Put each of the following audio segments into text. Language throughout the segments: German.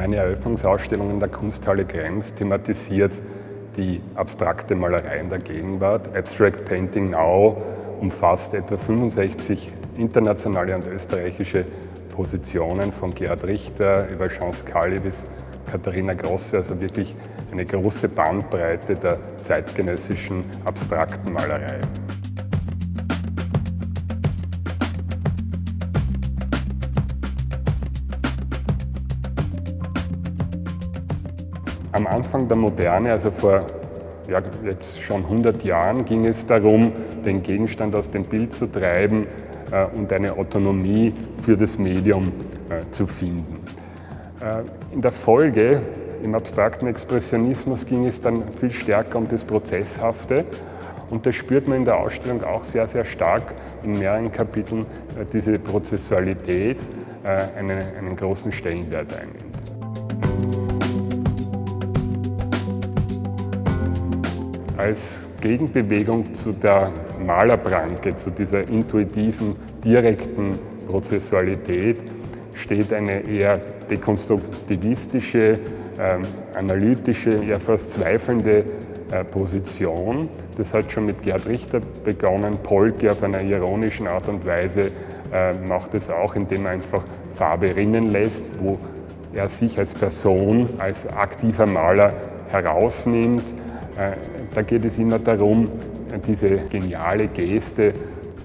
Eröffnungsausstellung in der Kunsthalle Krems thematisiert die abstrakte Malerei in der Gegenwart. Abstract Painting Now umfasst etwa 65 internationale und österreichische Positionen von Gerhard Richter über Jean Scali bis Katharina Grosse, also wirklich eine große Bandbreite der zeitgenössischen abstrakten Malerei. Am Anfang der Moderne, also vor ja, jetzt schon 100 Jahren, ging es darum, den Gegenstand aus dem Bild zu treiben äh, und eine Autonomie für das Medium äh, zu finden. Äh, in der Folge, im abstrakten Expressionismus, ging es dann viel stärker um das Prozesshafte. Und das spürt man in der Ausstellung auch sehr, sehr stark in mehreren Kapiteln, äh, diese Prozessualität äh, einen, einen großen Stellenwert einnimmt. Als Gegenbewegung zu der Malerpranke, zu dieser intuitiven, direkten Prozessualität, steht eine eher dekonstruktivistische, ähm, analytische, eher fast zweifelnde äh, Position. Das hat schon mit Gerd Richter begonnen. Polke auf einer ironischen Art und Weise äh, macht es auch, indem er einfach Farbe rinnen lässt, wo er sich als Person, als aktiver Maler herausnimmt äh, da geht es immer darum, diese geniale Geste,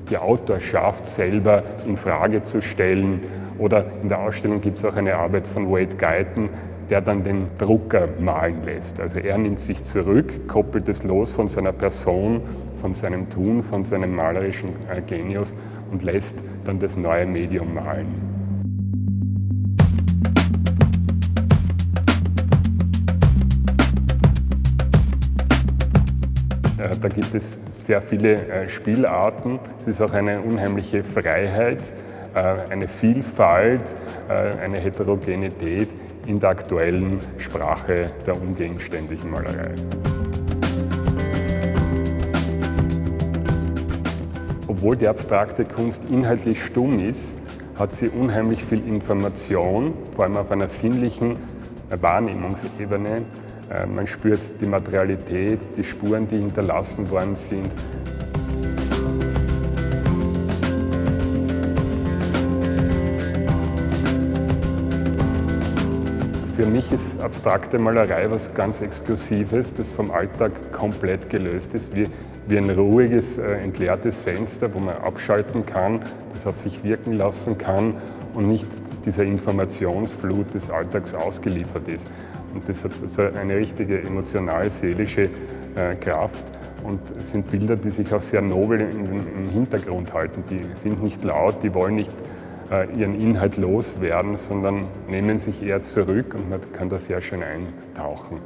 die Autorschaft selber in Frage zu stellen. Oder in der Ausstellung gibt es auch eine Arbeit von Wade Guyton, der dann den Drucker malen lässt. Also er nimmt sich zurück, koppelt es los von seiner Person, von seinem Tun, von seinem malerischen äh, Genius und lässt dann das neue Medium malen. Da gibt es sehr viele äh, Spielarten. Es ist auch eine unheimliche Freiheit, äh, eine Vielfalt, eine Heterogenität in der aktuellen Sprache der ungegenständlichen Malerei. Obwohl die abstrakte Kunst inhaltlich stumm ist, hat sie unheimlich viel Information, vor allem auf einer sinnlichen Wahrnehmungsebene, äh, man spürt die Materialität, die Spuren, die hinterlassen worden sind. Für mich ist abstrakte Malerei was ganz Exklusives, das vom Alltag komplett gelöst ist, wie, wie ein ruhiges, äh, entleertes Fenster, wo man abschalten kann, das auf sich wirken lassen kann und nicht dieser Informationsflut des Alltags ausgeliefert ist. Und das hat also eine richtige emotional-seelische äh, Kraft und sind Bilder, die sich auch sehr nobel im Hintergrund halten. Die sind nicht laut, die wollen nicht äh, ihren Inhalt loswerden, sondern nehmen sich eher zurück und man kann da sehr schön eintauchen.